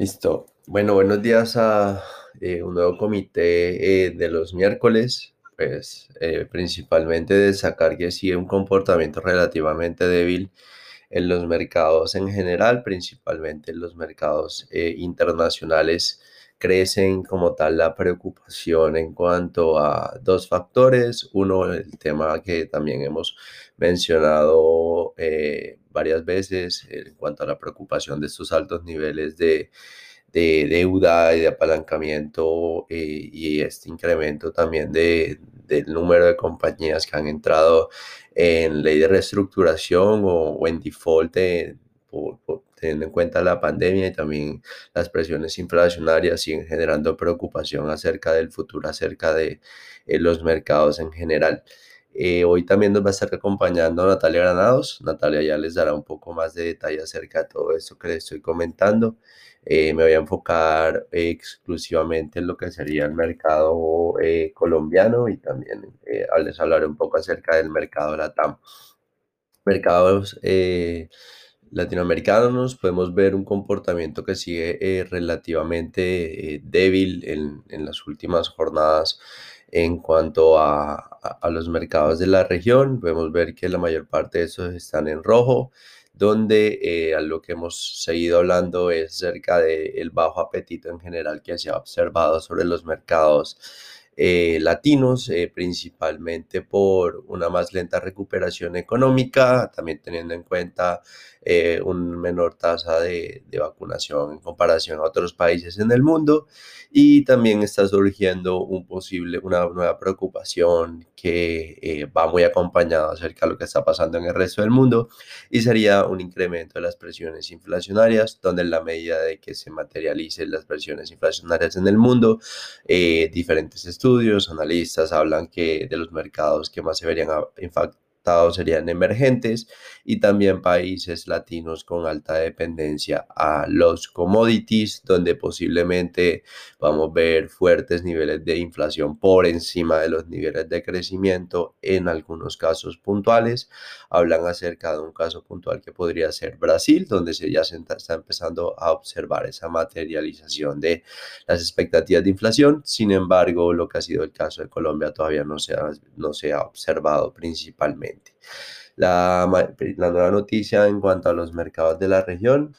Listo. Bueno, buenos días a eh, un nuevo comité eh, de los miércoles. Pues eh, principalmente de sacar que sí un comportamiento relativamente débil en los mercados en general, principalmente en los mercados internacionales crecen como tal la preocupación en cuanto a dos factores. Uno, el tema que también hemos mencionado eh, varias veces en cuanto a la preocupación de estos altos niveles de, deuda y de apalancamiento eh, y este incremento también de, del número de compañías que han entrado en ley de reestructuración o, en default por, teniendo en cuenta la pandemia y también las presiones inflacionarias siguen generando preocupación acerca del futuro, acerca de eh, los mercados en general. Eh, hoy también nos va a estar acompañando Natalia Granados. Natalia ya les dará un poco más de detalle acerca de todo esto que les estoy comentando. Eh, me voy a enfocar exclusivamente en lo que sería el mercado colombiano y también les hablaré un poco acerca del mercado LATAM. Mercados latinoamericanos podemos ver un comportamiento que sigue eh, relativamente eh, débil en, en, las últimas jornadas en cuanto a, a, los mercados de la región. Podemos ver que la mayor parte de esos están en rojo, donde eh, a lo que hemos seguido hablando es acerca del bajo apetito en general que se ha observado sobre los mercados eh, latinos, principalmente por una más lenta recuperación económica, también teniendo en cuenta eh, una menor tasa de, vacunación en comparación a otros países en el mundo. Y también está surgiendo un posible, una nueva preocupación que va muy acompañada acerca de lo que está pasando en el resto del mundo y sería un incremento de las presiones inflacionarias, donde en la medida de que se materialicen las presiones inflacionarias en el mundo, diferentes estudios estudios, analistas hablan que de los mercados que más se verían serían emergentes y también países latinos con alta dependencia a los commodities, donde posiblemente vamos a ver fuertes niveles de inflación por encima de los niveles de crecimiento en algunos casos puntuales. Hablan acerca de un caso puntual que podría ser Brasil, donde se ya se está empezando a observar esa materialización de las expectativas de inflación. Sin embargo, lo que ha sido el caso de Colombia todavía no se ha, no se ha observado principalmente. La, nueva noticia en cuanto a los mercados de la región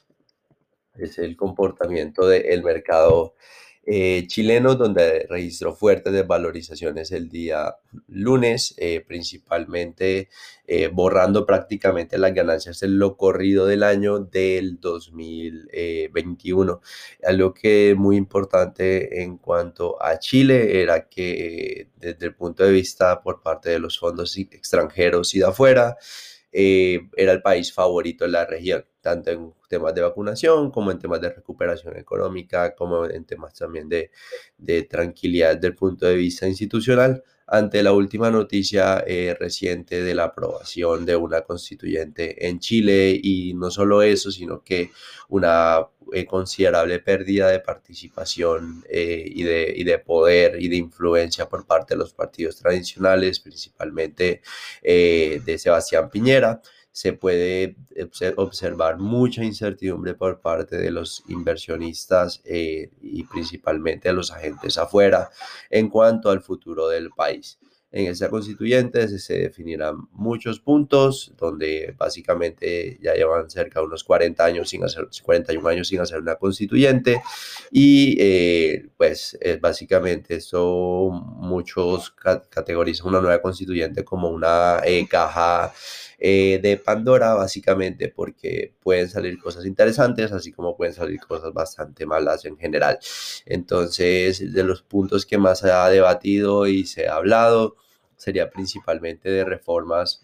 es el comportamiento del mercado eh, chileno, donde registró fuertes desvalorizaciones el día lunes, eh, principalmente eh, borrando prácticamente las ganancias en lo corrido del año del 2021. Algo que es muy importante en cuanto a Chile era que desde el punto de vista por parte de los fondos extranjeros y de afuera, era el país favorito de la región, tanto en temas de vacunación, como en temas de recuperación económica, como en temas también de, de tranquilidad desde el punto de vista institucional, ante la última noticia eh, reciente de la aprobación de una constituyente en Chile y no solo eso, sino que una eh, considerable pérdida de participación eh, y, de, y, de, poder y de influencia por parte de los partidos tradicionales, principalmente de Sebastián Piñera se puede observar mucha incertidumbre por parte de los inversionistas eh, y principalmente de los agentes afuera en cuanto al futuro del país. En esa constituyente se definirán muchos puntos donde básicamente ya llevan cerca de unos 40 años sin hacer, 41 años sin hacer una constituyente y eh, pues es básicamente eso muchos categorizan una nueva constituyente como una eh, caja eh, de Pandora, básicamente porque pueden salir cosas interesantes, así como pueden salir cosas bastante malas en general. Entonces, de los puntos que más se ha debatido y se ha hablado, sería principalmente de reformas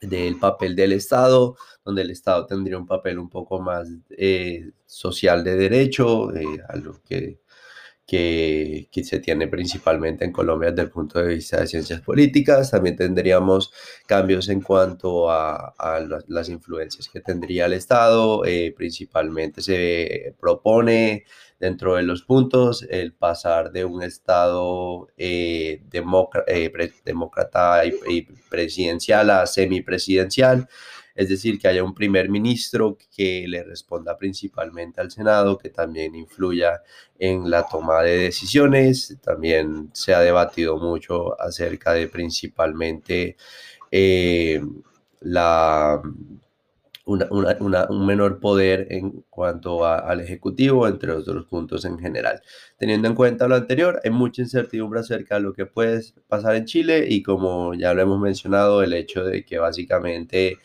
del papel del Estado, donde el Estado tendría un papel un poco más eh, social de derecho, eh, a que que, se tiene principalmente en Colombia desde el punto de vista de ciencias políticas. También tendríamos cambios en cuanto a, las influencias que tendría el Estado. Eh, principalmente se propone dentro de los puntos el pasar de un Estado eh, eh, demócrata y, presidencial a semipresidencial es decir, que haya un primer ministro que le responda principalmente al Senado, que también influya en la toma de decisiones. También se ha debatido mucho acerca de principalmente eh, la un menor poder en cuanto al Ejecutivo, entre otros puntos en general. Teniendo en cuenta lo anterior, hay mucha incertidumbre acerca de lo que puede pasar en Chile y como ya lo hemos mencionado, el hecho de que básicamente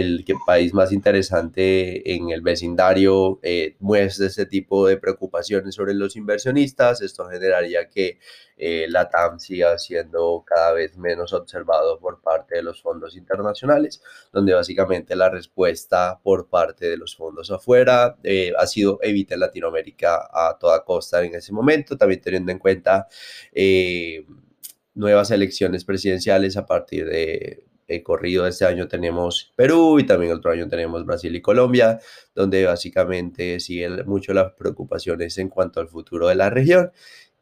el país más interesante en el vecindario eh, muestra ese tipo de preocupaciones sobre los inversionistas. Esto generaría que eh, la TAM siga siendo cada vez menos observado por parte de los fondos internacionales, donde básicamente la respuesta por parte de los fondos afuera eh, ha sido evitar Latinoamérica a toda costa en ese momento, también teniendo en cuenta eh, nuevas elecciones presidenciales a partir de el corrido este año tenemos Perú y también otro año tenemos Brasil y Colombia, donde básicamente siguen mucho las preocupaciones en cuanto al futuro de la región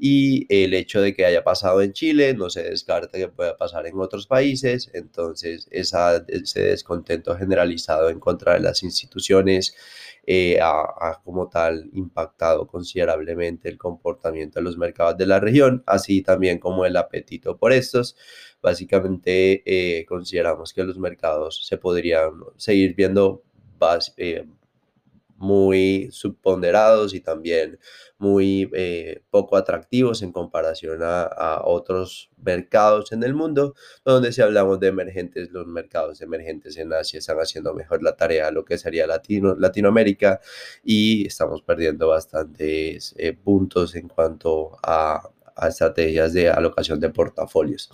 y el hecho de que haya pasado en Chile no se descarta que pueda pasar en otros países, entonces esa, ese descontento generalizado en contra de las instituciones eh, ha, como tal impactado considerablemente el comportamiento de los mercados de la región, así también como el apetito por estos. Básicamente eh, consideramos que los mercados se podrían seguir viendo eh, muy subponderados y también muy eh, poco atractivos en comparación a, otros mercados en el mundo, donde si hablamos de emergentes, los mercados emergentes en Asia están haciendo mejor la tarea, lo que sería Latino, Latinoamérica, y estamos perdiendo bastantes eh, puntos en cuanto a, a estrategias de alocación de portafolios.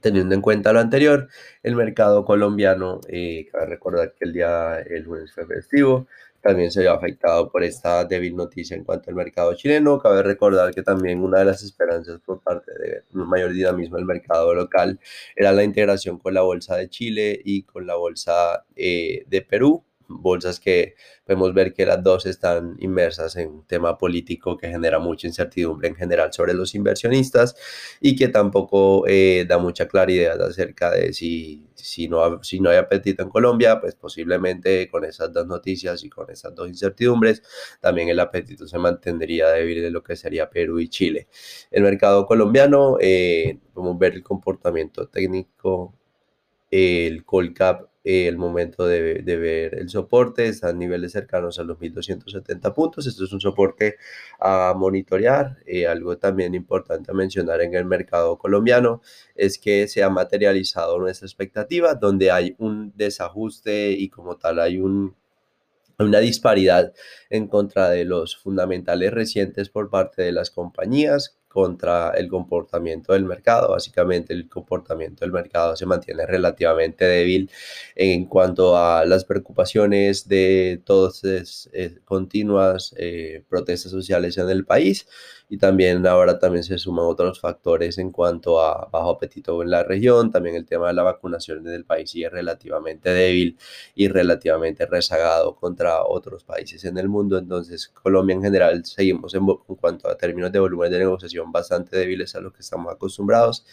Teniendo en cuenta lo anterior, el mercado colombiano, eh, cabe recordar que el día el lunes fue festivo, también se vio afectado por esta débil noticia en cuanto al mercado chileno. Cabe recordar que también una de las esperanzas por parte de un mayor dinamismo del mercado local era la integración con la Bolsa de Chile y con la Bolsa eh, de Perú bolsas que podemos ver que las dos están inmersas en un tema político que genera mucha incertidumbre en general sobre los inversionistas y que tampoco eh, da mucha claridad acerca de si, si, no, si no hay apetito en Colombia, pues posiblemente con esas dos noticias y con esas dos incertidumbres, también el apetito se mantendría débil de lo que sería Perú y Chile. El mercado colombiano, eh, podemos ver el comportamiento técnico, el Colcap el momento de, ver el soporte, está a niveles cercanos a los 1270 puntos. Esto es un soporte a monitorear. Eh, algo también importante a mencionar en el mercado colombiano es que se ha materializado nuestra expectativa, donde hay un desajuste y como tal hay un una disparidad en contra de los fundamentales recientes por parte de las compañías contra el comportamiento del mercado. Básicamente el comportamiento del mercado se mantiene relativamente débil en cuanto a las preocupaciones de todas eh, continuas eh, protestas sociales en el país y también ahora también se suman otros factores en cuanto a bajo apetito en la región, también el tema de la vacunación en el país sigue relativamente débil y relativamente rezagado contra otros países en el mundo, entonces Colombia en general seguimos en, cuanto a términos de volumen de negociación bastante débiles a los que estamos acostumbrados.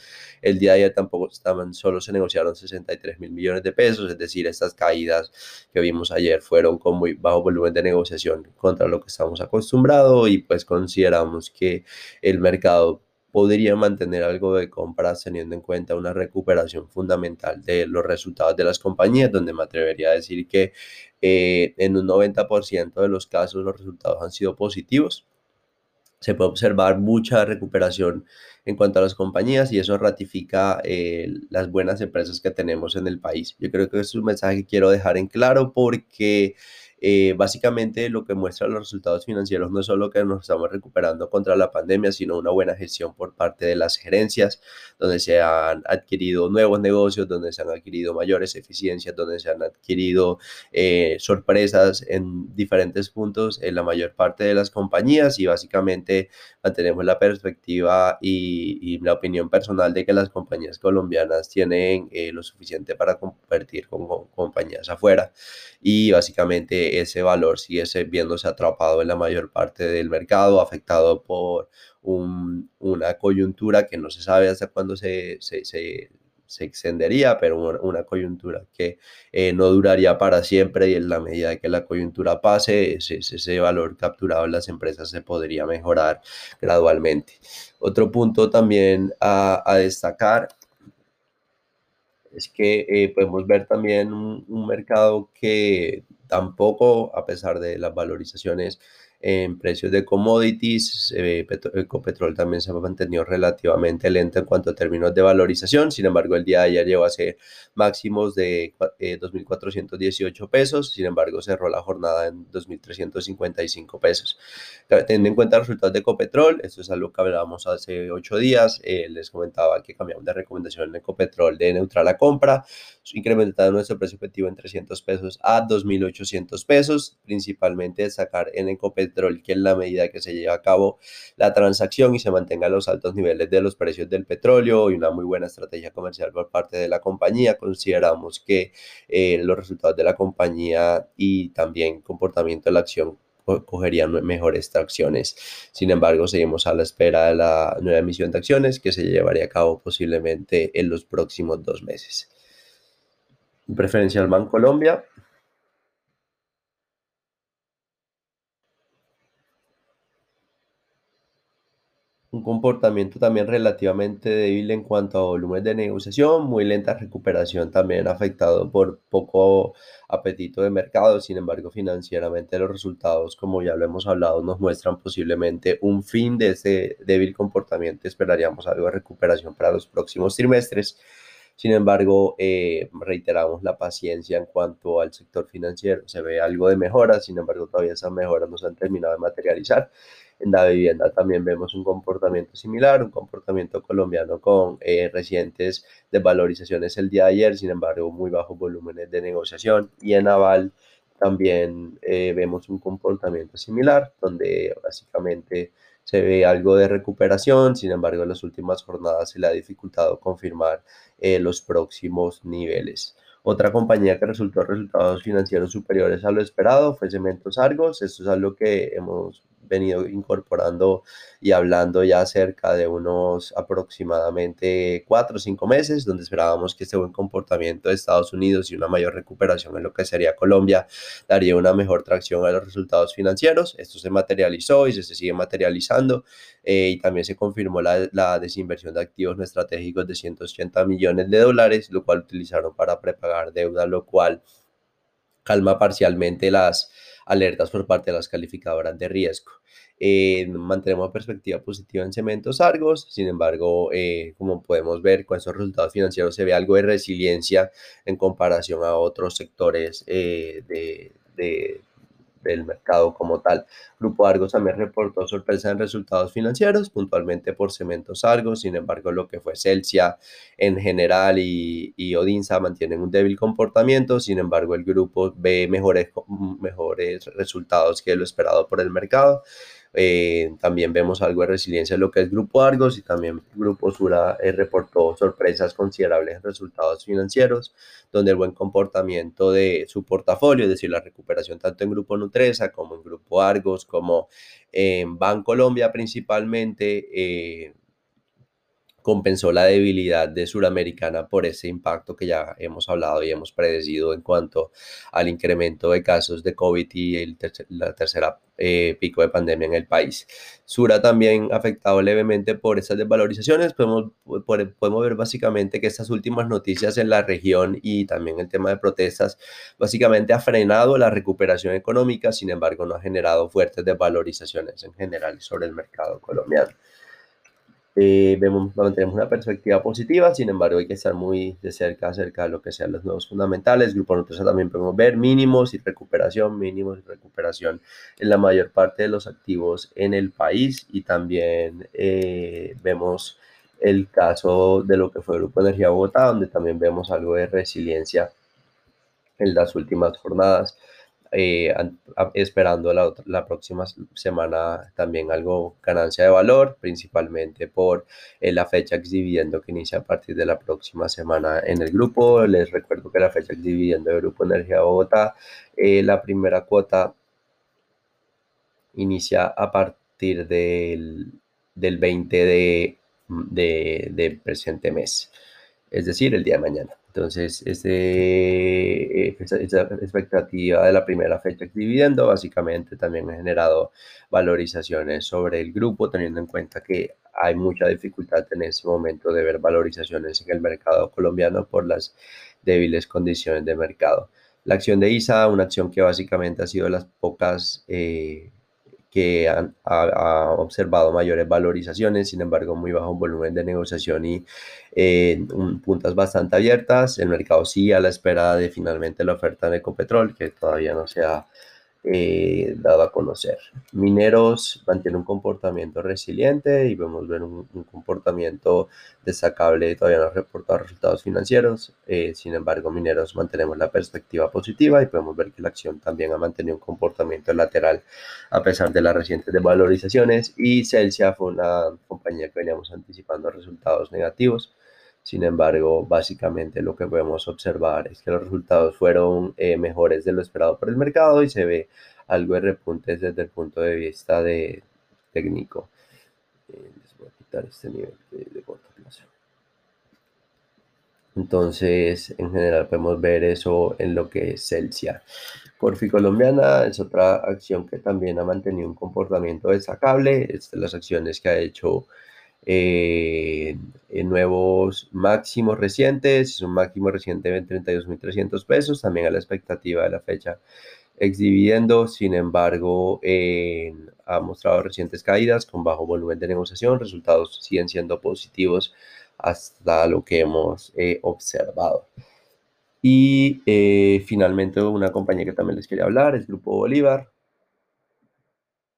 El día de ayer tampoco estaban, solo se negociaron 63 mil millones de pesos, es decir, estas caídas que vimos ayer fueron con muy bajo volumen de negociación contra lo que estamos acostumbrados y pues consideramos que el mercado podría mantener algo de compras teniendo en cuenta una recuperación fundamental de los resultados de las compañías, donde me atrevería a decir que eh, en un 90% de los casos los resultados han sido positivos. Se puede observar mucha recuperación en cuanto a las compañías y eso ratifica eh, las buenas empresas que tenemos en el país. Yo creo que es un mensaje que quiero dejar en claro porque eh, básicamente lo que muestra los resultados financieros no es solo que nos estamos recuperando contra la pandemia, sino una buena gestión por parte de las gerencias, donde se han adquirido nuevos negocios, donde se han adquirido mayores eficiencias, donde se han adquirido eh, sorpresas en diferentes puntos en la mayor parte de las compañías. Y básicamente mantenemos la perspectiva y, la opinión personal de que las compañías colombianas tienen eh, lo suficiente para competir con compañías afuera. Y básicamente ese valor sigue viéndose atrapado en la mayor parte del mercado, afectado por una coyuntura que no se sabe hasta cuándo se, se extendería, pero una, coyuntura que eh, no duraría para siempre y en la medida que la coyuntura pase, ese, ese valor capturado en las empresas se podría mejorar gradualmente. Otro punto también a destacar es que eh, podemos ver también un, mercado que tampoco, a pesar de las valorizaciones en precios de commodities, eh, Ecopetrol también se ha mantenido relativamente lento en cuanto a términos de valorización, sin embargo el día de ayer llegó a ser máximos de 2.418 eh, pesos, sin embargo cerró la jornada en 2.355 pesos. Teniendo en cuenta los resultados de Ecopetrol, esto es algo que hablábamos hace ocho días, eh, les comentaba que cambiamos de recomendación en Ecopetrol de neutral a compra, incrementando nuestro precio objetivo en 300 pesos a 2.800 pesos, principalmente sacar en Ecopetrol que en la medida que se lleve a cabo la transacción y se mantenga los altos niveles de los precios del petróleo y una muy buena estrategia comercial por parte de la compañía, consideramos que eh, los resultados de la compañía y también comportamiento de la acción cogerían mejores tracciones. Sin embargo, seguimos a la espera de la nueva emisión de acciones que se llevaría a cabo posiblemente en los próximos dos meses. Preferencial Colombia un comportamiento también relativamente débil en cuanto a volumen de negociación, muy lenta recuperación también afectado por poco apetito de mercado, sin embargo financieramente los resultados, como ya lo hemos hablado, nos muestran posiblemente un fin de ese débil comportamiento, esperaríamos algo de recuperación para los próximos trimestres. Sin embargo, eh, reiteramos la paciencia en cuanto al sector financiero. Se ve algo de mejora, sin embargo, todavía esas mejoras no se han terminado de materializar. En la vivienda también vemos un comportamiento similar, un comportamiento colombiano con eh, recientes desvalorizaciones el día de ayer, sin embargo, muy bajos volúmenes de negociación. Y en aval también eh, vemos un comportamiento similar, donde básicamente se ve algo de recuperación, sin embargo, en las últimas jornadas se le ha dificultado confirmar eh, los próximos niveles. Otra compañía que resultó resultados financieros superiores a lo esperado fue Cementos Argos. Esto es algo que hemos venido incorporando y hablando ya cerca de unos aproximadamente cuatro o cinco meses, donde esperábamos que este buen comportamiento de Estados Unidos y una mayor recuperación en lo que sería Colombia daría una mejor tracción a los resultados financieros. Esto se materializó y se sigue materializando eh, y también se confirmó la, la desinversión de activos no estratégicos de 180 millones de dólares, lo cual utilizaron para prepagar deuda, lo cual calma parcialmente las alertas por parte de las calificadoras de riesgo. Eh, mantenemos perspectiva positiva en Cementos Argos, sin embargo, eh, como podemos ver, con esos resultados financieros se ve algo de resiliencia en comparación a otros sectores eh, de del mercado como tal. Grupo Argos también reportó sorpresa en resultados financieros, puntualmente por Cementos Argos, sin embargo lo que fue Celsia en general y, y Odinsa mantienen un débil comportamiento, sin embargo el grupo ve mejores, mejores resultados que lo esperado por el mercado. Eh, también vemos algo de resiliencia en lo que es Grupo Argos y también Grupo Sura eh, reportó sorpresas considerables en resultados financieros, donde el buen comportamiento de su portafolio, es decir, la recuperación tanto en Grupo Nutresa como en Grupo Argos, como en Bancolombia principalmente, eh, compensó la debilidad de Suramericana por ese impacto que ya hemos hablado y hemos predecido en cuanto al incremento de casos de COVID y el la tercera eh, pico de pandemia en el país. Sura también afectado levemente por esas desvalorizaciones. Podemos, podemos ver básicamente que estas últimas noticias en la región y también el tema de protestas básicamente ha frenado la recuperación económica, sin embargo no ha generado fuertes desvalorizaciones en general sobre el mercado colombiano. Eh, vemos, mantenemos una perspectiva positiva, sin embargo hay que estar muy de cerca acerca de lo que sean los nuevos fundamentales. Grupo Nutresa también podemos ver mínimos y recuperación, mínimos y recuperación en la mayor parte de los activos en el país y también eh, vemos el caso de lo que fue Grupo Energía Bogotá, donde también vemos algo de resiliencia en las últimas jornadas. Eh, esperando la, la, próxima semana también algo ganancia de valor, principalmente por eh, la fecha ex dividendo que inicia a partir de la próxima semana en el grupo. Les recuerdo que la fecha ex dividendo del Grupo Energía Bogotá, eh, la primera cuota inicia a partir del, del 20 de, de, de presente mes. es decir, el día de mañana. Entonces, este, expectativa de la primera fecha de dividendo básicamente también ha generado valorizaciones sobre el grupo, teniendo en cuenta que hay mucha dificultad en ese momento de ver valorizaciones en el mercado colombiano por las débiles condiciones de mercado. La acción de ISA, una acción que básicamente ha sido de las pocas eh, que han, ha, observado mayores valorizaciones, sin embargo, muy bajo volumen de negociación y eh, puntas bastante abiertas. El mercado sí a la espera de finalmente la oferta de Ecopetrol, que todavía no se ha eh, dado a conocer. Mineros mantiene un comportamiento resiliente y vemos ver un, comportamiento destacable, todavía no reportado resultados financieros, eh, sin embargo Mineros mantenemos la perspectiva positiva y podemos ver que la acción también ha mantenido un comportamiento lateral a pesar de las recientes devalorizaciones y Celsia fue una compañía que veníamos anticipando resultados negativos sin embargo, básicamente lo que podemos observar es que los resultados fueron eh, mejores de lo esperado por el mercado y se ve algo de repuntes desde el punto de vista de técnico. Eh, a quitar este nivel de, plazo. Entonces, en general podemos ver eso en lo que es Celsia. Corfi Colombiana es otra acción que también ha mantenido un comportamiento destacable. Es de las acciones que ha hecho eh, nuevos máximos recientes, es un máximo reciente de 32.300 pesos, también a la expectativa de la fecha exhibiendo, sin embargo, ha mostrado recientes caídas con bajo volumen de negociación, resultados siguen siendo positivos hasta lo que hemos eh, observado. Y eh, finalmente una compañía que también les quería hablar es Grupo Bolívar,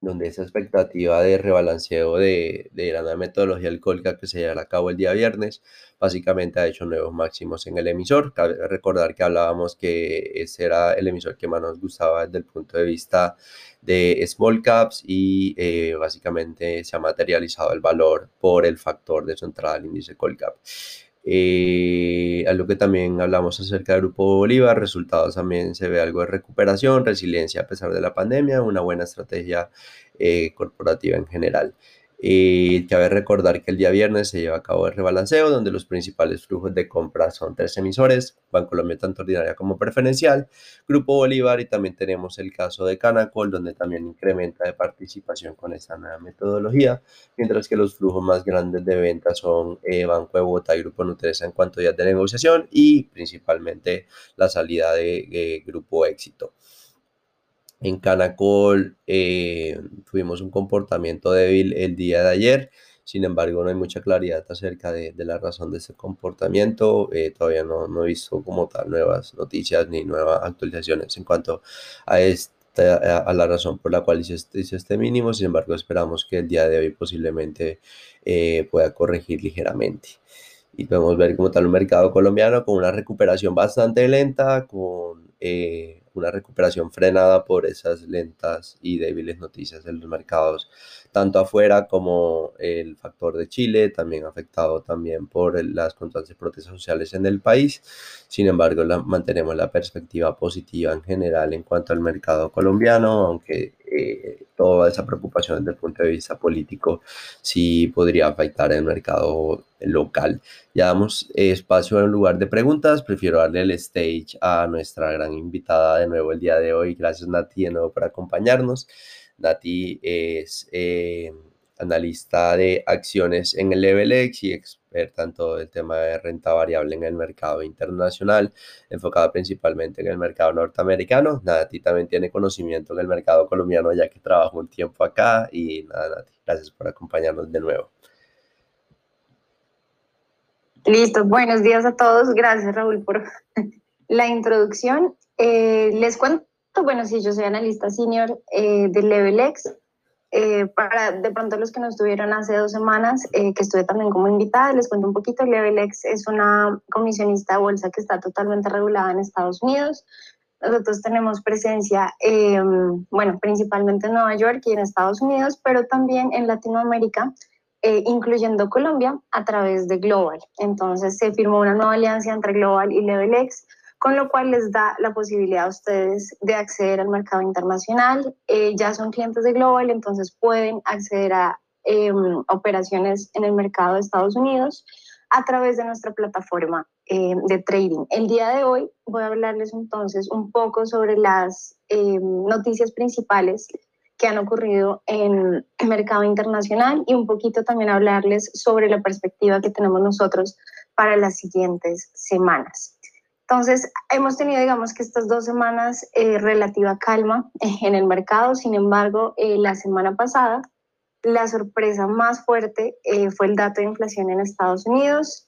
donde esa expectativa de rebalanceo de, de la nueva metodología alcohólica que se llevará a cabo el día viernes, básicamente ha hecho nuevos máximos en el emisor. Cabe recordar que hablábamos que ese era el emisor que más nos gustaba desde el punto de vista de small caps y eh, básicamente se ha materializado el valor por el factor de su entrada al índice Colcap. Eh, algo que también hablamos acerca del Grupo Bolívar, resultados también se ve algo de recuperación, resiliencia a pesar de la pandemia, una buena estrategia eh, corporativa en general. Y cabe recordar que el día viernes se lleva a cabo el rebalanceo, donde los principales flujos de compra son tres emisores, Bancolombia tanto ordinaria como preferencial, Grupo Bolívar y también tenemos el caso de Canacol, donde también incrementa de participación con esta nueva metodología, mientras que los flujos más grandes de venta son eh, Banco de Bogotá y Grupo Nutresa en cuanto a días de negociación y principalmente la salida de eh, Grupo Éxito. En Canacol eh, tuvimos un comportamiento débil el día de ayer, sin embargo no hay mucha claridad acerca de, la razón de ese comportamiento. Eh, todavía no, no, he visto como tal nuevas noticias ni nuevas actualizaciones en cuanto a esta, a la razón por la cual hice este, este, mínimo. Sin embargo, esperamos que el día de hoy posiblemente eh, pueda corregir ligeramente. Y podemos ver como tal un mercado colombiano con una recuperación bastante lenta, con una recuperación frenada por esas lentas y débiles noticias de los mercados, tanto afuera como el factor de Chile, también afectado también por las constantes protestas sociales en el país. Sin embargo, mantenemos la perspectiva positiva en general en cuanto al mercado colombiano, aunque eh, toda esa preocupación desde el punto de vista político sí podría afectar el mercado local. Ya damos espacio en lugar de preguntas, prefiero darle el stage a nuestra gran invitada de nuevo el día de hoy. Gracias Nati de nuevo por acompañarnos. Nati es eh, analista de acciones en el LevelX y experta en todo el tema de renta variable en el mercado internacional, enfocada principalmente en el mercado norteamericano. Nati también tiene conocimiento en el mercado colombiano ya que trabajó un tiempo acá y nada, Nati, gracias por acompañarnos de nuevo. Listo, buenos días a todos. Gracias Raúl por la introducción. Eh, les cuento, bueno, si yo soy analista senior eh, de LevelX, eh, para de pronto los que no estuvieron hace dos semanas, eh, que estuve también como invitada, les cuento un poquito. LevelX es una comisionista de bolsa que está totalmente regulada en Estados Unidos. Nosotros tenemos presencia, em, bueno, principalmente en Nueva York y en Estados Unidos, pero también en Latinoamérica, eh, incluyendo Colombia, a través de Global. Entonces se firmó una nueva alianza entre Global y LevelX con lo cual les da la posibilidad a ustedes de acceder al mercado internacional. Eh, ya son clientes de Global, entonces pueden acceder a em, operaciones en el mercado de Estados Unidos. a través de nuestra plataforma eh, de trading. El día de hoy voy a hablarles entonces un poco sobre las eh, noticias principales que han ocurrido en el mercado internacional y un poquito también hablarles sobre la perspectiva que tenemos nosotros para las siguientes semanas. Entonces, hemos tenido, digamos que estas dos semanas eh, relativa calma en el mercado, sin embargo, eh, la semana pasada la sorpresa más fuerte eh, fue el dato de inflación en Estados Unidos.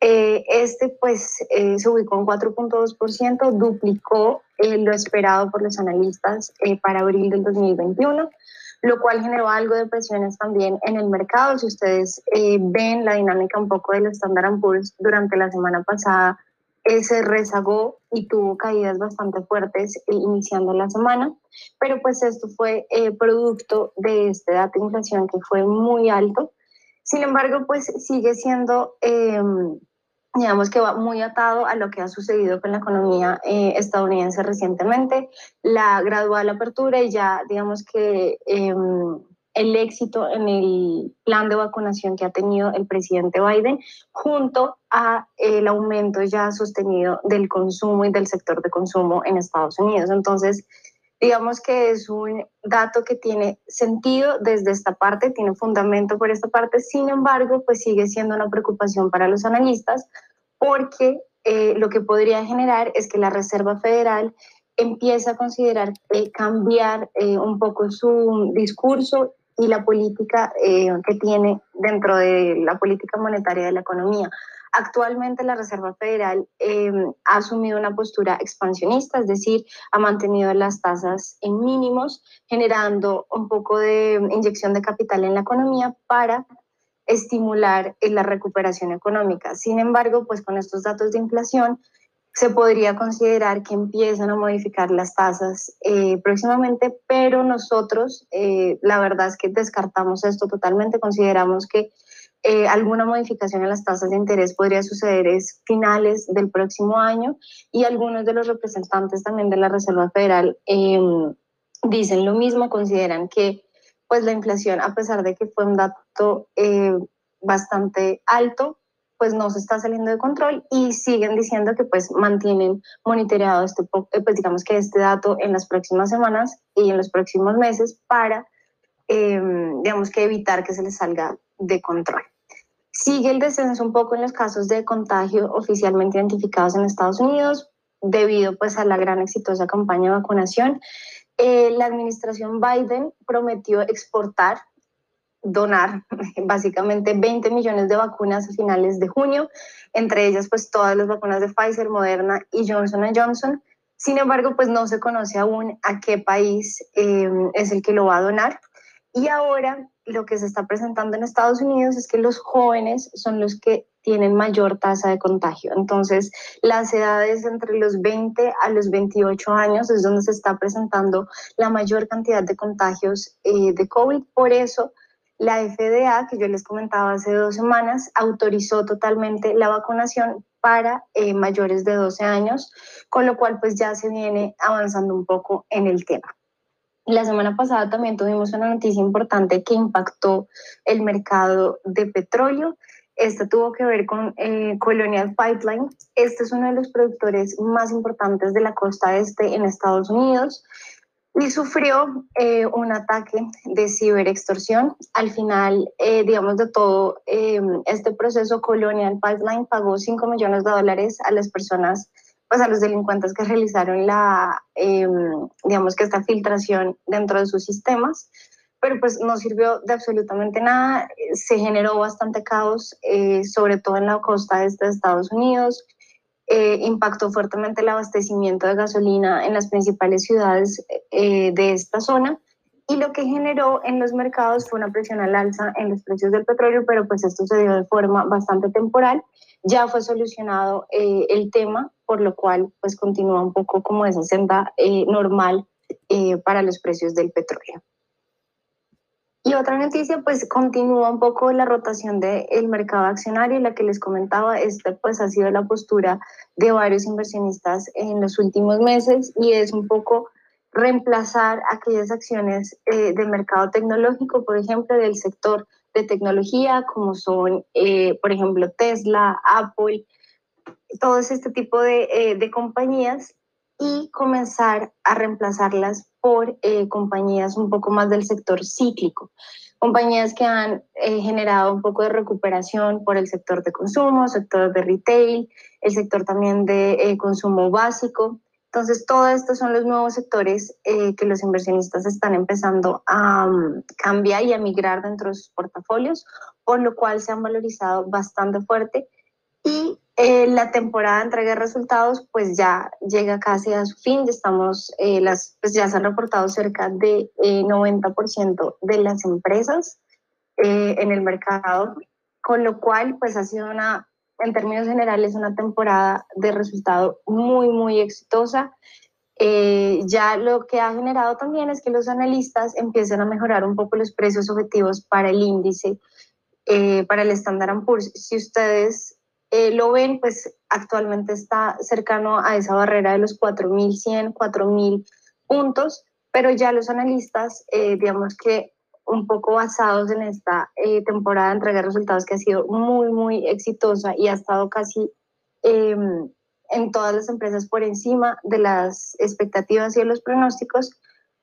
Eh, este pues eh, se ubicó en 4.2%, duplicó lo esperado por los analistas para abril del 2021, lo cual generó algo de presiones también en el mercado. Si ustedes ven la dinámica un poco del Standard Poor's durante la semana pasada, se rezagó y tuvo caídas bastante fuertes eh, iniciando la semana, pero pues esto fue eh, producto de este dato de inflación que fue muy alto. Sin embargo, pues sigue siendo, em, digamos que va muy atado a lo que ha sucedido con la economía eh, estadounidense recientemente, la gradual apertura y ya, digamos que em, el éxito en el plan de vacunación que ha tenido el presidente Biden, junto a el aumento ya sostenido del consumo y del sector de consumo en Estados Unidos. Entonces, digamos que es un dato que tiene sentido desde esta parte, tiene fundamento por esta parte, sin embargo, pues sigue siendo una preocupación para los analistas porque eh, lo que podría generar es que la Reserva Federal empieza a considerar eh, cambiar eh, un poco su discurso y la política eh, que tiene dentro de la política monetaria de la economía. Actualmente la Reserva Federal eh, ha asumido una postura expansionista, es decir, ha mantenido las tasas en mínimos, generando un poco de inyección de capital en la economía para estimular la recuperación económica. Sin embargo, pues con estos datos de inflación, se podría considerar que empiezan a modificar las tasas eh, próximamente, pero nosotros eh, la verdad es que descartamos esto totalmente, consideramos que eh, alguna modificación en las tasas de interés podría suceder es finales del próximo año y algunos de los representantes también de la Reserva Federal em, dicen lo mismo, consideran que pues la inflación, a pesar de que fue un dato bastante alto, pues no se está saliendo de control y siguen diciendo que pues mantienen monitoreado este, eh, pues digamos que este dato en las próximas semanas y en los próximos meses para, em, digamos que evitar que se les salga de control. Sigue el descenso un poco en los casos de contagio oficialmente identificados en Estados Unidos debido pues a la gran exitosa campaña de vacunación. Eh, la administración Biden prometió exportar donar básicamente 20 millones de vacunas a finales de junio, entre ellas pues todas las vacunas de Pfizer, Moderna y Johnson Johnson. Sin embargo, pues no se conoce aún a qué país em, es el que lo va a donar. Y ahora lo que se está presentando en Estados Unidos es que los jóvenes son los que tienen mayor tasa de contagio. Entonces, las edades entre los 20 a los 28 años es donde se está presentando la mayor cantidad de contagios eh, de COVID. Por eso, la FDA, que yo les comentaba hace dos semanas, autorizó totalmente la vacunación para eh, mayores de 12 años, con lo cual pues ya se viene avanzando un poco en el tema. La semana pasada también tuvimos una noticia importante que impactó el mercado de petróleo. Esta tuvo que ver con eh, Colonial Pipeline. Este es uno de los productores más importantes de la costa este en Estados Unidos y sufrió eh, un ataque de ciberextorsión. Al final, eh, digamos, de todo eh, este proceso, Colonial Pipeline pagó 5 millones de dólares a las personas, pues a los delincuentes que realizaron la, digamos que esta filtración dentro de sus sistemas, pero pues no sirvió de absolutamente nada. Se generó bastante caos, sobre todo en la costa este de Estados Unidos eh, impactó fuertemente el abastecimiento de gasolina en las principales ciudades eh, de esta zona y lo que generó en los mercados fue una presión al alza en los precios del petróleo, pero pues esto se dio de forma bastante temporal. Ya fue solucionado eh, el tema, por lo cual pues continúa un poco como esa senda normal para los precios del petróleo. Y otra noticia, pues continúa un poco la rotación del mercado accionario, la que les comentaba, esta pues ha sido la postura de varios inversionistas en los últimos meses y es un poco reemplazar aquellas acciones eh, del mercado tecnológico, por ejemplo, del sector de tecnología, como son, eh, por ejemplo, Tesla, Apple, todo este tipo de, eh, de compañías y comenzar a reemplazarlas por eh, compañías un poco más del sector cíclico, compañías que han eh, generado un poco de recuperación por el sector de consumo, sector de retail, el sector también de eh, consumo básico. Entonces, todos estos son los nuevos sectores que los inversionistas están empezando a um, cambiar y a migrar dentro de sus portafolios, por lo cual se han valorizado bastante fuerte y eh, la temporada de entrega de resultados pues ya llega casi a su fin, ya, estamos, eh, las, pues ya se han reportado cerca de 90% eh, de las empresas en el mercado, con lo cual pues ha sido una, en términos generales, una temporada de resultado muy, muy exitosa. ya lo que ha generado también es que los analistas empiecen a mejorar un poco los precios objetivos para el índice, para el Standard Poor's. Si ustedes eh, lo ven, pues actualmente está cercano a esa barrera de los 4.100, 4.000 puntos, pero ya los analistas, eh, digamos que un poco basados en esta eh, temporada de entrega de resultados que ha sido muy, muy exitosa y ha estado casi em, en todas las empresas por encima de las expectativas y de los pronósticos,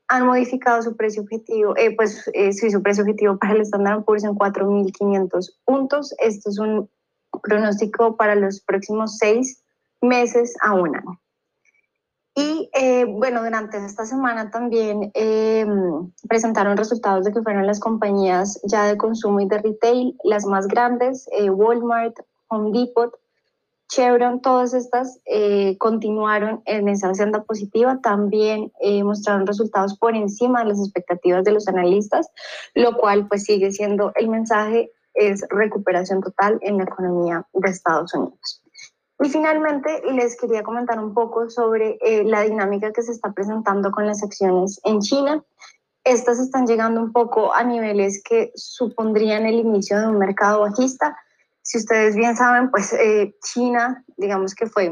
han modificado su precio objetivo, pues su precio objetivo para el Standard Poor's en 4.500 puntos. Esto es un pronóstico para los próximos seis meses a un año. Y eh, bueno, durante esta semana también em, presentaron resultados de que fueron las compañías ya de consumo y de retail, las más grandes, eh, Walmart, Home Depot, Chevron, todas estas eh, continuaron en esa senda positiva, también mostraron resultados por encima de las expectativas de los analistas, lo cual pues sigue siendo el mensaje es recuperación total en la economía de Estados Unidos. Y finalmente les quería comentar un poco sobre eh, la dinámica que se está presentando con las acciones en China. Estas están llegando un poco a niveles que supondrían el inicio de un mercado bajista. Si ustedes bien saben, pues eh, China, digamos que fue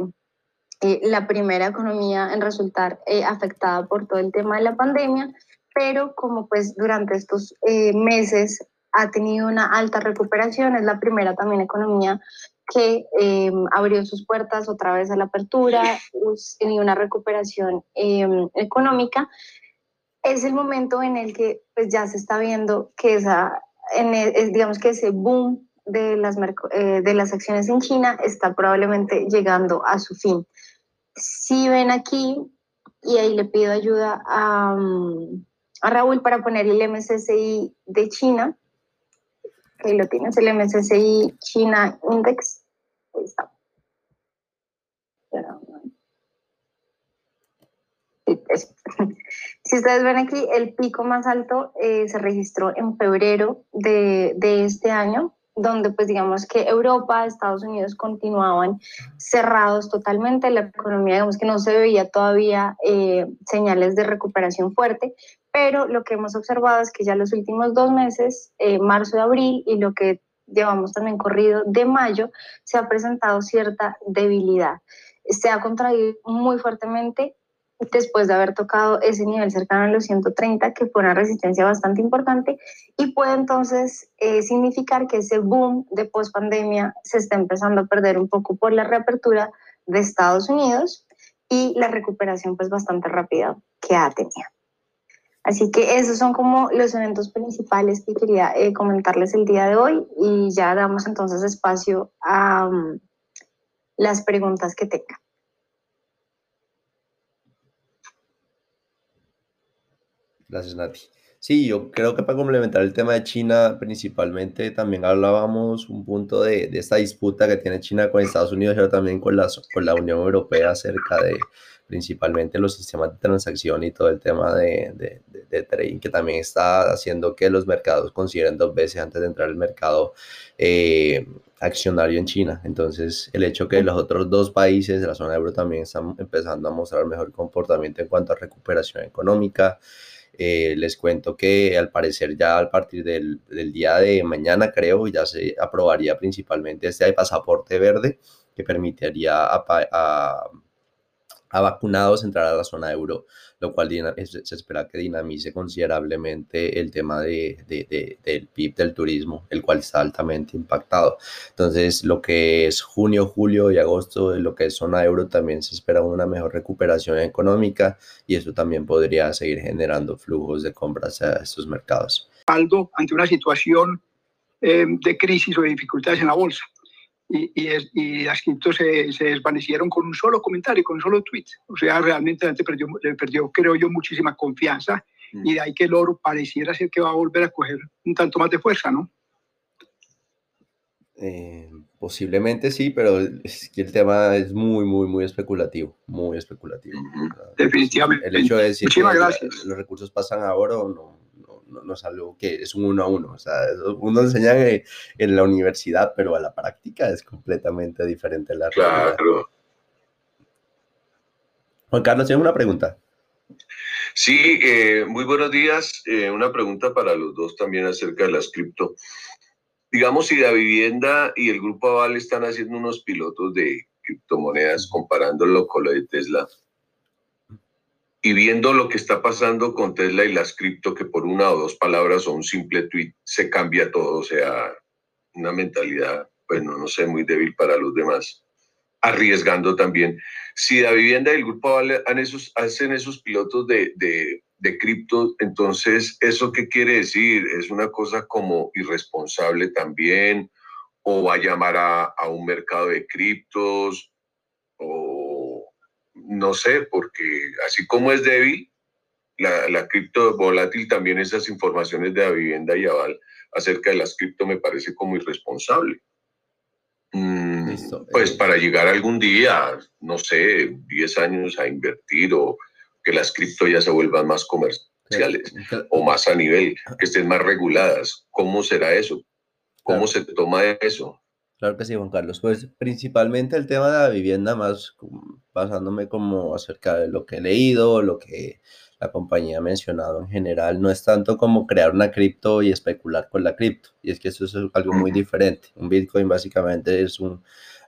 eh, la primera economía en resultar afectada por todo el tema de la pandemia, pero como pues durante estos meses ha tenido una alta recuperación, es la primera también economía que em, abrió sus puertas otra vez a la apertura, tenido una recuperación em, económica. Es el momento en el que pues, ya se está viendo que esa, en e, digamos que ese boom de las, eh, de las acciones en China está probablemente llegando a su fin. Si ven aquí, y ahí le pido ayuda a, a Raúl para poner el MSCI de China, Ahí lo tienes, el MSCI China Index. Ahí está. Si ustedes ven aquí, el pico más alto eh, se registró en febrero de, de, este año, donde pues digamos que Europa, Estados Unidos continuaban cerrados totalmente, la economía digamos que no se veía todavía eh, señales de recuperación fuerte, pero lo que hemos observado es que ya los últimos dos meses, eh, marzo y abril, y lo que llevamos también corrido de mayo, se ha presentado cierta debilidad. Se ha contraído muy fuertemente después de haber tocado ese nivel cercano a los 130, que fue una resistencia bastante importante, y puede entonces eh, significar que ese boom de pospandemia se está empezando a perder un poco por la reapertura de Estados Unidos y la recuperación pues bastante rápida que ha tenido. Así que esos son como los eventos principales que quería eh, comentarles el día de hoy y ya damos entonces espacio a um, las preguntas que tengan. Gracias, Nati. Sí, yo creo que para complementar el tema de China, principalmente también hablábamos un punto de, de esta disputa que tiene China con Estados Unidos, pero también con la, con la Unión Europea acerca de principalmente los sistemas de transacción y todo el tema de, de, trading, que también está haciendo que los mercados consideren dos veces antes de entrar al mercado eh, accionario en China. Entonces, el hecho que los otros dos países de la zona euro también están empezando a mostrar mejor comportamiento en cuanto a recuperación económica. Eh, les cuento que al parecer ya a partir del, día de mañana creo ya se aprobaría principalmente este pasaporte verde que permitiría a a vacunados entrar a la zona euro, lo cual se espera que dinamice considerablemente el tema de, del PIB del turismo, el cual está altamente impactado. Entonces, lo que es junio, julio y agosto, de lo que es zona euro, también se espera una mejor recuperación económica y eso también podría seguir generando flujos de compras a estos mercados. Aldo, ante una situación eh, de crisis o de dificultades en la bolsa y, y, las criptos se, se, desvanecieron con un solo comentario, con un solo tweet. O sea, realmente la gente perdió, perdió creo yo, muchísima confianza mm. y de ahí que el oro pareciera ser que va a volver a coger un tanto más de fuerza, ¿no? Eh, posiblemente sí, pero es que el tema es muy, muy, muy especulativo, muy especulativo. Definitivamente. El hecho de decir que los recursos pasan a oro no, no, es algo que es un uno a uno. O sea, uno enseña en, la universidad, pero a la práctica es completamente diferente la claro. Juan Carlos, ¿tienes una pregunta? Sí, eh, muy buenos días. Eh, una pregunta para los dos también acerca de las cripto. Digamos, si la vivienda y el grupo Aval están haciendo unos pilotos de criptomonedas comparándolo con lo de Tesla, y viendo lo que está pasando con Tesla y las cripto, que por una o dos palabras o un simple tweet se cambia todo, o sea, una mentalidad, bueno, no sé, muy débil para los demás, arriesgando también. Si la vivienda y el grupo hacen esos, hacen esos pilotos de, de, cripto, entonces, ¿eso qué quiere decir? ¿Es una cosa como irresponsable también? ¿O va a llamar a, a un mercado de criptos? ¿O no sé, porque así como es débil, la, la cripto volátil también esas informaciones de la vivienda y aval acerca de las cripto me parece como irresponsable. Mm, pues eh. para llegar algún día, no sé, 10 años a invertir o que las cripto ya se vuelvan más comerciales o más a nivel, que estén más reguladas. ¿Cómo será eso? ¿Cómo se toma eso? Claro que sí, Juan Carlos. Pues principalmente el tema de la vivienda, más basándome como acerca de lo que he leído, lo que la compañía ha mencionado en general, no es tanto como crear una cripto y especular con la cripto. Y es que eso es algo muy diferente. Un Bitcoin básicamente es un,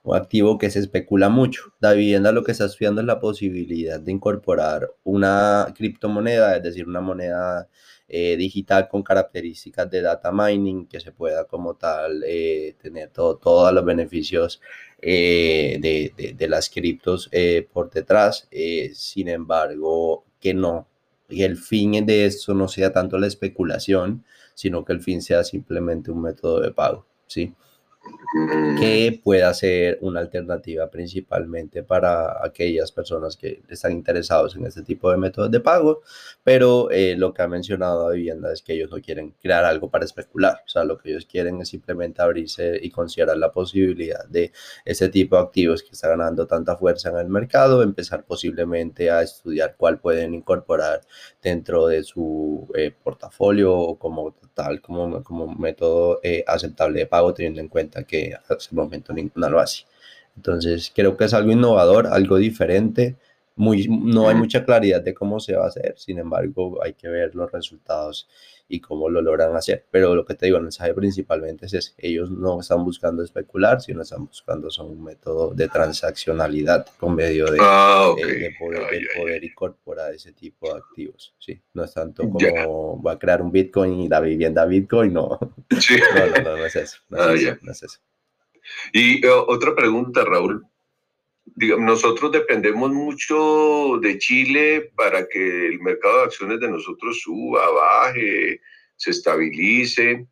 un activo que se especula mucho. La vivienda lo que está estudiando es la posibilidad de incorporar una criptomoneda, es decir, una moneda eh, digital con características de data mining, que se pueda como tal eh, tener todo, todos los beneficios eh, de, de, las criptos por detrás. sin embargo, que no, y el fin de esto no sea tanto la especulación, sino que el fin sea simplemente un método de pago, ¿sí? Que pueda ser una alternativa principalmente para aquellas personas que están interesados en este tipo de métodos de pago, pero eh, lo que ha mencionado Vivienda es que ellos no quieren crear algo para especular, o sea, lo que ellos quieren es simplemente abrirse y considerar la posibilidad de ese tipo de activos que está ganando tanta fuerza en el mercado, empezar posiblemente a estudiar cuál pueden incorporar dentro de su eh, portafolio como tal, como, como método eh, aceptable de pago, teniendo en cuenta que hasta el momento ninguna lo hace. Entonces, creo que es algo innovador, algo diferente. Muy, no hay mucha claridad de cómo se va a hacer, sin embargo, hay que ver los resultados y cómo lo logran hacer. Pero lo que te digo, el mensaje principalmente es ese. Ellos no están buscando especular, sino están buscando son un método de transaccionalidad con medio de, ah, eh, poder, incorporar ese tipo de activos. Sí, no es tanto como va a crear un Bitcoin y la vivienda Bitcoin, no. No, no, no, no es eso. No, es, ah, eso, Y eh, otra pregunta, Raúl nosotros dependemos mucho de Chile para que el mercado de acciones de nosotros suba, baje, se estabilice,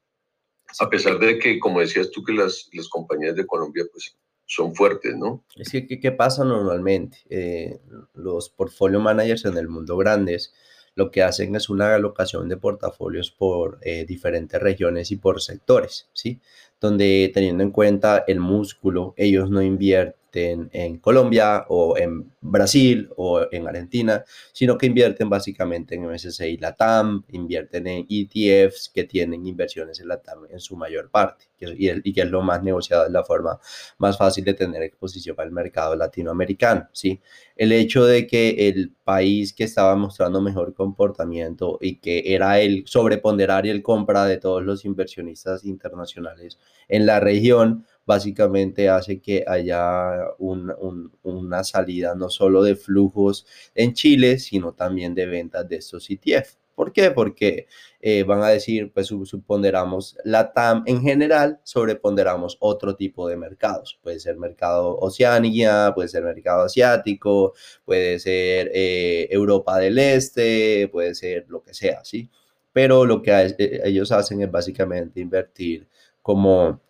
a pesar de que, como decías tú, que las, las compañías de Colombia pues, son fuertes, ¿no? Es que, ¿qué, pasa normalmente? Eh, los portfolio managers en el mundo grandes lo que hacen es una alocación de portafolios por eh, diferentes regiones y por sectores, ¿sí? Donde teniendo en cuenta el músculo, ellos no invierten en Colombia o en Brasil o en Argentina, sino que invierten básicamente en MSCI Latam, invierten en ETFs que tienen inversiones en Latam en su mayor parte y que es lo más negociado, es la forma más fácil de tener exposición al mercado latinoamericano, ¿sí? El hecho de que el país que estaba mostrando mejor comportamiento y que era el sobreponderar y el compra de todos los inversionistas internacionales en la región, básicamente hace que haya una salida no solo de flujos en Chile, sino también de ventas de estos ETF. ¿Por qué? Porque eh, van a decir, pues suponderamos la TAM en general, sobreponderamos otro tipo de mercados. Puede ser mercado Oceanía, puede ser mercado asiático, puede ser eh, Europa del Este, puede ser lo que sea, ¿sí? Pero lo que eh, ellos hacen es básicamente invertir como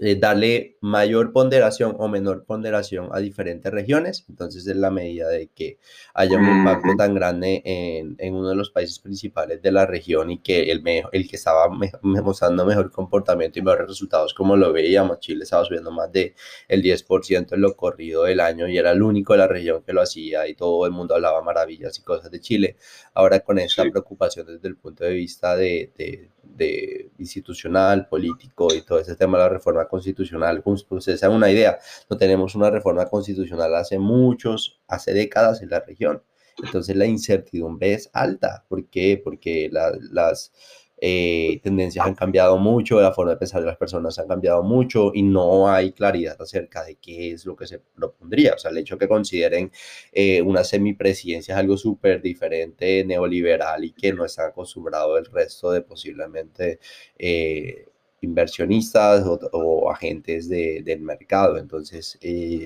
eh, darle mayor ponderación o menor ponderación a diferentes regiones. Entonces, en la medida de que haya un impacto tan grande en, en uno de los países principales de la región y que el, el que estaba mostrando mejor comportamiento y mejores resultados, como lo veíamos, Chile estaba subiendo más de el 10% en lo corrido del año y era el único de la región que lo hacía y todo el mundo hablaba maravillas y cosas de Chile. Ahora con esta preocupación desde el punto de vista de, de de institucional, político y todo ese tema de la reforma constitucional. Como ustedes se una idea, no tenemos una reforma constitucional hace muchos, hace décadas en la región. Entonces la incertidumbre es alta. ¿Por qué? Porque las eh, tendencias han cambiado mucho, la forma de pensar de las personas han cambiado mucho y no hay claridad acerca de qué es lo que se propondría. O sea, el hecho que consideren eh, una semipresidencia es algo súper diferente, neoliberal y que no están acostumbrados el resto de posiblemente... Eh, inversionistas o, agentes del mercado. Entonces,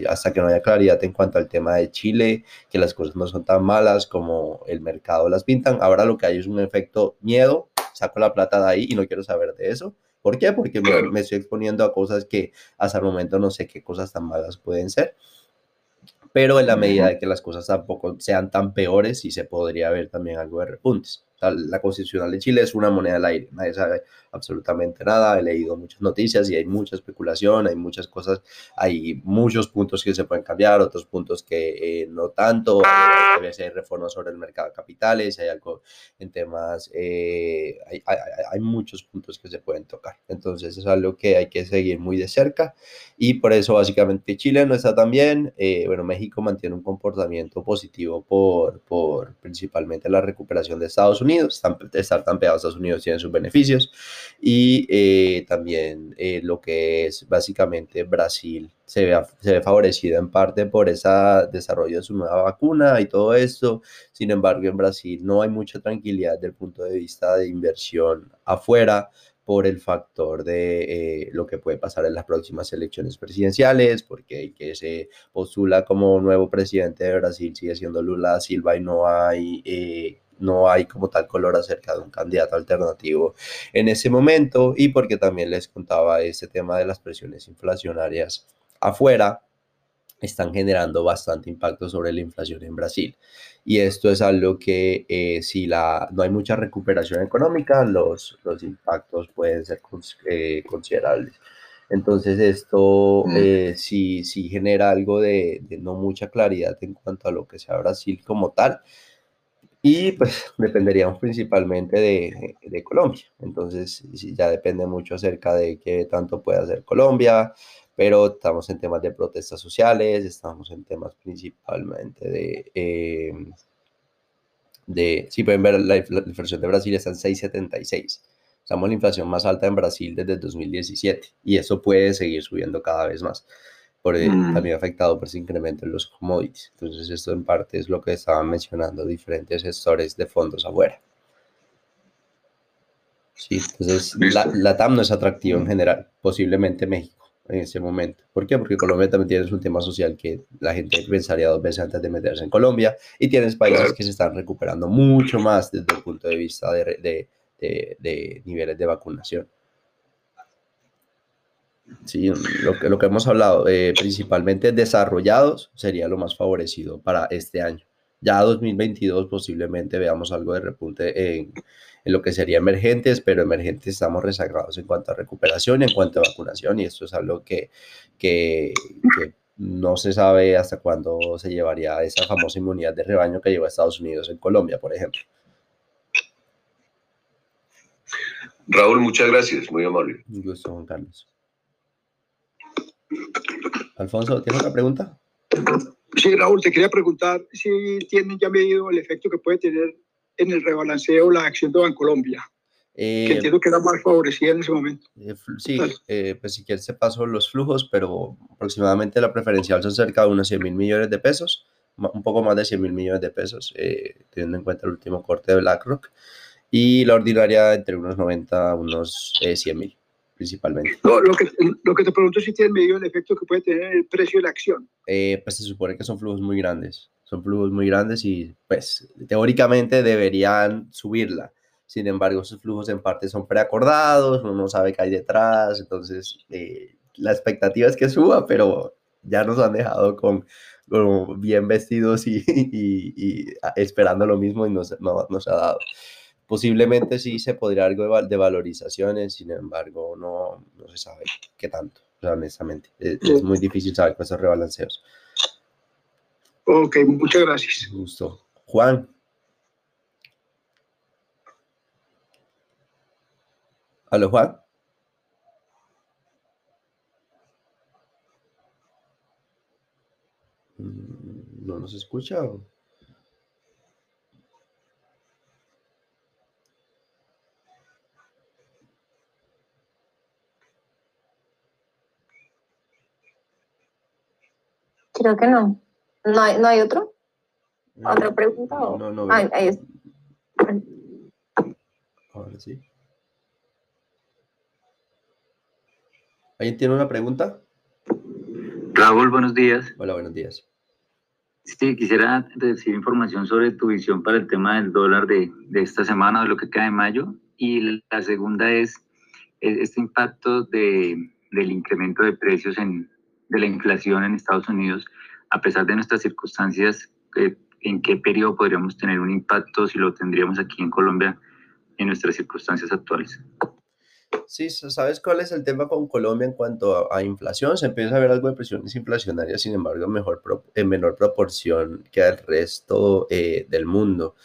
hasta que no haya claridad en cuanto al tema de Chile, que las cosas no son tan malas como el mercado las pintan, ahora lo que hay es un efecto miedo saco la plata de ahí y no quiero saber de eso. ¿Por qué? Porque me, estoy exponiendo a cosas que hasta el momento no sé qué cosas tan malas pueden ser. Pero en la medida de que las cosas tampoco sean tan peores, sí se podría ver también algo de repuntes la constitucional de Chile es una moneda al aire, nadie sabe absolutamente nada, he leído muchas noticias y hay mucha especulación, hay muchas cosas, hay muchos puntos que se pueden cambiar, otros puntos que eh, no tanto, hay, hay, reformas sobre el mercado de capitales, hay algo en temas, eh, hay, hay, muchos puntos que se pueden tocar, entonces es algo que hay que seguir muy de cerca y por eso básicamente Chile no está tan bien, eh, bueno, México mantiene un comportamiento positivo por, por principalmente la recuperación de Estados Unidos, Unidos, estar tan pegados a Estados Unidos tiene sus beneficios y eh, también eh, lo que es básicamente Brasil se ve, se ve favorecido en parte por ese desarrollo de su nueva vacuna y todo esto. Sin embargo, en Brasil no hay mucha tranquilidad desde el punto de vista de inversión afuera por el factor de eh, lo que puede pasar en las próximas elecciones presidenciales, porque el que se postula como nuevo presidente de Brasil sigue siendo Lula Silva y no hay no hay como tal color acerca de un candidato alternativo en ese momento y porque también les contaba ese tema de las presiones inflacionarias afuera están generando bastante impacto sobre la inflación en Brasil. Y esto es algo que eh, si la, no hay mucha recuperación económica, los, los impactos pueden ser eh, considerables. Entonces esto mm. eh, sí, sí genera algo de, de, no mucha claridad en cuanto a lo que sea Brasil como tal. Y pues dependeríamos principalmente de, de, Colombia. Entonces ya depende mucho acerca de qué tanto puede hacer Colombia, pero estamos en temas de protestas sociales, estamos en temas principalmente de... Eh, de si pueden ver la, inflación de Brasil está en 6,76. Estamos en la inflación más alta en Brasil desde 2017 y eso puede seguir subiendo cada vez más por mm. también afectado por ese incremento en los commodities. Entonces, esto en parte es lo que estaban mencionando diferentes gestores de fondos afuera. Sí, entonces la, la, TAM no es atractiva en general, posiblemente México en ese momento. ¿Por qué? Porque Colombia también tiene un tema social que la gente pensaría dos veces antes de meterse en Colombia y tienes países que se están recuperando mucho más desde el punto de vista de, de, de, de niveles de vacunación. Sí, lo que, lo que hemos hablado, eh, principalmente desarrollados, sería lo más favorecido para este año. Ya 2022 posiblemente veamos algo de repunte en, en, lo que sería emergentes, pero emergentes estamos rezagados en cuanto a recuperación y en cuanto a vacunación, y esto es algo que, que, que no se sabe hasta cuándo se llevaría esa famosa inmunidad de rebaño que llevó a Estados Unidos en Colombia, por ejemplo. Raúl, muchas gracias, muy amable. Un gusto, Juan Carlos. Alfonso, ¿tienes otra pregunta? Sí, Raúl, te quería preguntar si tienen ya medido el efecto que puede tener en el rebalanceo la acción de Bancolombia. que entiendo que era más favorecida en ese momento. sí, pues si quieres se paso los flujos, pero aproximadamente la preferencial son cerca de unos 100 mil millones de pesos, un poco más de 100 mil millones de pesos, teniendo en cuenta el último corte de BlackRock, y la ordinaria entre unos 90 a unos 100 mil principalmente. No, lo que, lo que te pregunto es si tiene medio el efecto que puede tener el precio de la acción. Eh, pues se supone que son flujos muy grandes, son flujos muy grandes y pues teóricamente deberían subirla. Sin embargo, esos flujos en parte son preacordados, uno no sabe qué hay detrás, entonces eh, la expectativa es que suba, pero ya nos han dejado con, bien vestidos y, y, esperando lo mismo y no, no, no se ha dado. Posiblemente sí se podría algo de, valorizaciones, sin embargo, no, no, se sabe qué tanto, honestamente. Es, muy difícil saber con esos rebalanceos. Ok, muchas gracias. Gusto. Juan. ¿Aló, Juan? Mm, ¿No nos escucha? Creo que no. ¿No hay, ¿no hay otro? ¿Otra pregunta? O? No, no. ahí está. Ahora sí. ¿Alguien tiene una pregunta? Raúl, buenos días. Hola, buenos días. Sí, quisiera decir información sobre tu visión para el tema del dólar de, de esta semana, de lo que queda de mayo. Y la segunda es este impacto de, del incremento de precios en, de la inflación en Estados Unidos, a pesar de nuestras circunstancias, eh, ¿en qué periodo podríamos tener un impacto si lo tendríamos aquí en Colombia en nuestras circunstancias actuales? Sí, ¿sabes cuál es el tema con Colombia en cuanto a, inflación? Se empieza a ver algo de presiones inflacionarias, sin embargo, mejor en menor proporción que el resto eh, del mundo.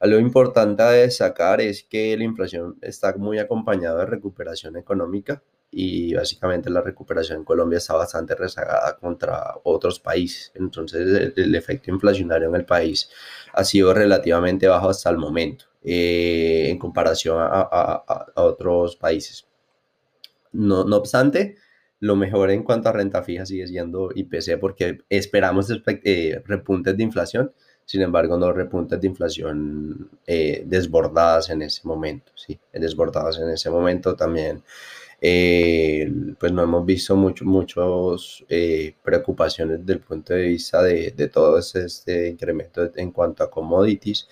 Algo importante a destacar es que la inflación está muy acompañada de recuperación económica y básicamente la recuperación en Colombia está bastante rezagada contra otros países. Entonces el, efecto inflacionario en el país ha sido relativamente bajo hasta el momento eh, en comparación a, otros países. No, no, obstante, lo mejor en cuanto a renta fija sigue siendo IPC porque esperamos eh, repuntes de inflación, sin embargo no repuntes de inflación eh, desbordadas en ese momento, sí, desbordadas en ese momento también eh, pues no hemos visto mucho, muchas eh, preocupaciones desde el punto de vista de, de, todo este incremento en cuanto a commodities.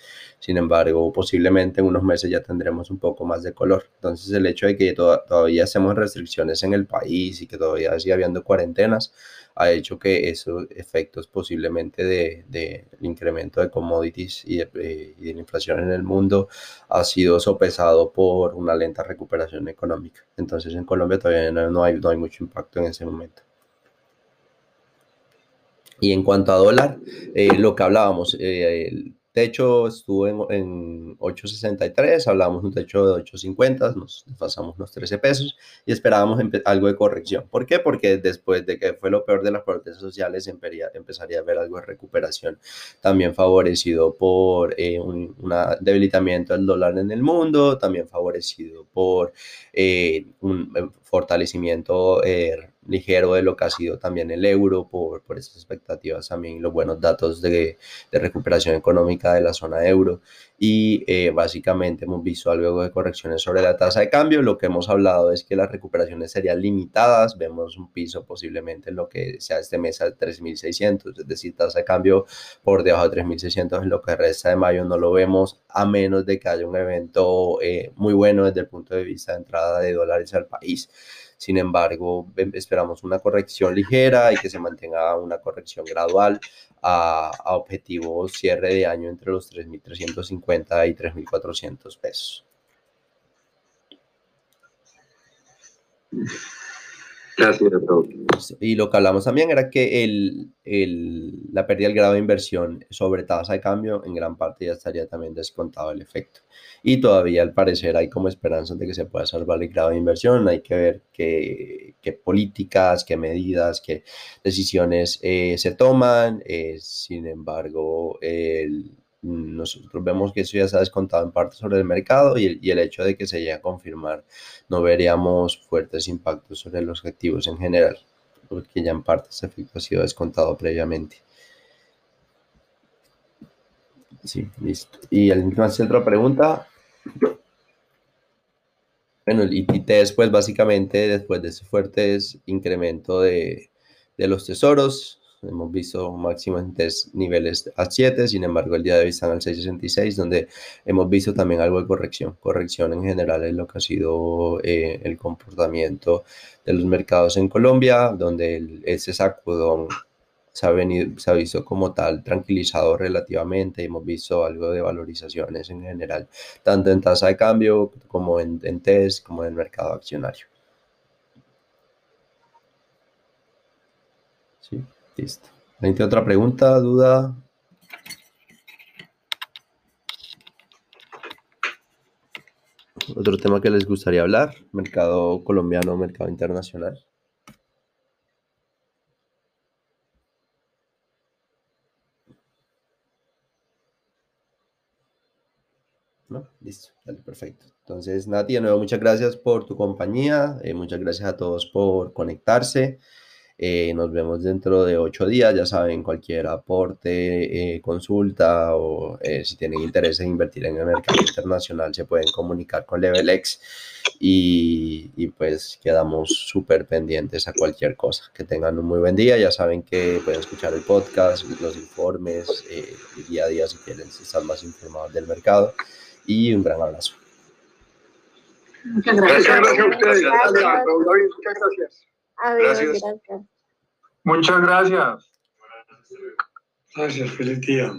Sin embargo, posiblemente en unos meses ya tendremos un poco más de color. Entonces, el hecho de que todavía hacemos restricciones en el país y que todavía siga habiendo cuarentenas, ha hecho que esos efectos posiblemente del de, incremento de commodities y de, eh, y de, la inflación en el mundo ha sido sopesado por una lenta recuperación económica. Entonces en Colombia todavía no, hay, no hay mucho impacto en ese momento. Y en cuanto a dólar, eh, lo que hablábamos, eh, techo estuvo en, en 8.63, hablábamos un techo de 8.50, nos pasamos unos 13 pesos y esperábamos algo de corrección. ¿Por qué? Porque después de que fue lo peor de las protestas sociales, empezaría, a haber algo de recuperación, también favorecido por eh, un debilitamiento del dólar en el mundo, también favorecido por eh, un eh, fortalecimiento ligero de lo que ha sido también el euro por, por esas expectativas también los buenos datos de, de recuperación económica de la zona euro y eh, básicamente hemos visto algo de correcciones sobre la tasa de cambio. Lo que hemos hablado es que las recuperaciones serían limitadas. Vemos un piso posiblemente en lo que sea este mes a 3.600, es decir, tasa de cambio por debajo de 3.600 en lo que resta de mayo. No lo vemos a menos de que haya un evento eh, muy bueno desde el punto de vista de entrada de dólares al país. Sin embargo, em, esperamos una corrección ligera y que se mantenga una corrección gradual a, a objetivo cierre de año entre los 3.350 y 3.400 pesos. Gracias, Y lo que hablamos también era que el, el, la pérdida del grado de inversión sobre tasa de cambio en gran parte ya estaría también descontado el efecto. Y todavía al parecer hay como esperanza de que se pueda salvar el grado de inversión. Hay que ver qué, qué políticas, qué medidas, qué decisiones eh, se toman. Eh, sin embargo, el, nosotros vemos que eso ya se ha descontado en parte sobre el mercado y el, hecho de que se llegue a confirmar no veríamos fuertes impactos sobre los activos en general, porque ya en parte ese efecto ha sido descontado previamente. Sí, listo. Y hace otra pregunta. Bueno, el ITT después, básicamente, después de ese fuerte incremento de, de los tesoros, hemos visto máximo en tres niveles a 7, sin embargo el día de hoy están al 6.66, donde hemos visto también algo de corrección. Corrección en general es lo que ha sido eh, el comportamiento de los mercados en Colombia, donde ese sacudón se ha, venido, se ha visto como tal tranquilizado relativamente. Hemos visto algo de valorizaciones en general, tanto en tasa de cambio como en, en test, como en el mercado accionario. Sí, listo. ¿Hay otra pregunta, duda? Otro tema que les gustaría hablar, mercado colombiano, mercado internacional. ¿No? Listo, dale, perfecto. Entonces, Nati, de nuevo, muchas gracias por tu compañía, eh, muchas gracias a todos por conectarse. Eh, nos vemos dentro de ocho días, ya saben, cualquier aporte, eh, consulta o si tienen interés en invertir en el mercado internacional se pueden comunicar con LevelX y, y pues quedamos súper pendientes a cualquier cosa. Que tengan un muy buen día, ya saben que pueden escuchar el podcast, los informes día a día si quieren estar más informados del mercado y un gran abrazo. Muchas gracias. Muchas gracias a ustedes. Muchas gracias. Adiós, gracias. Muchas gracias. Gracias, feliz día.